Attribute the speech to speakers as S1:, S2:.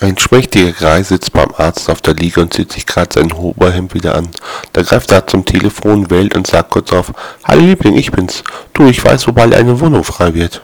S1: Ein schmächtiger Greis sitzt beim Arzt auf der Liege und zieht sich gerade sein Oberhemd wieder an. Da greift er zum Telefon, wählt und sagt kurz auf, Hallo Liebling, ich bin's. Du, ich weiß, wo bald eine Wohnung frei wird.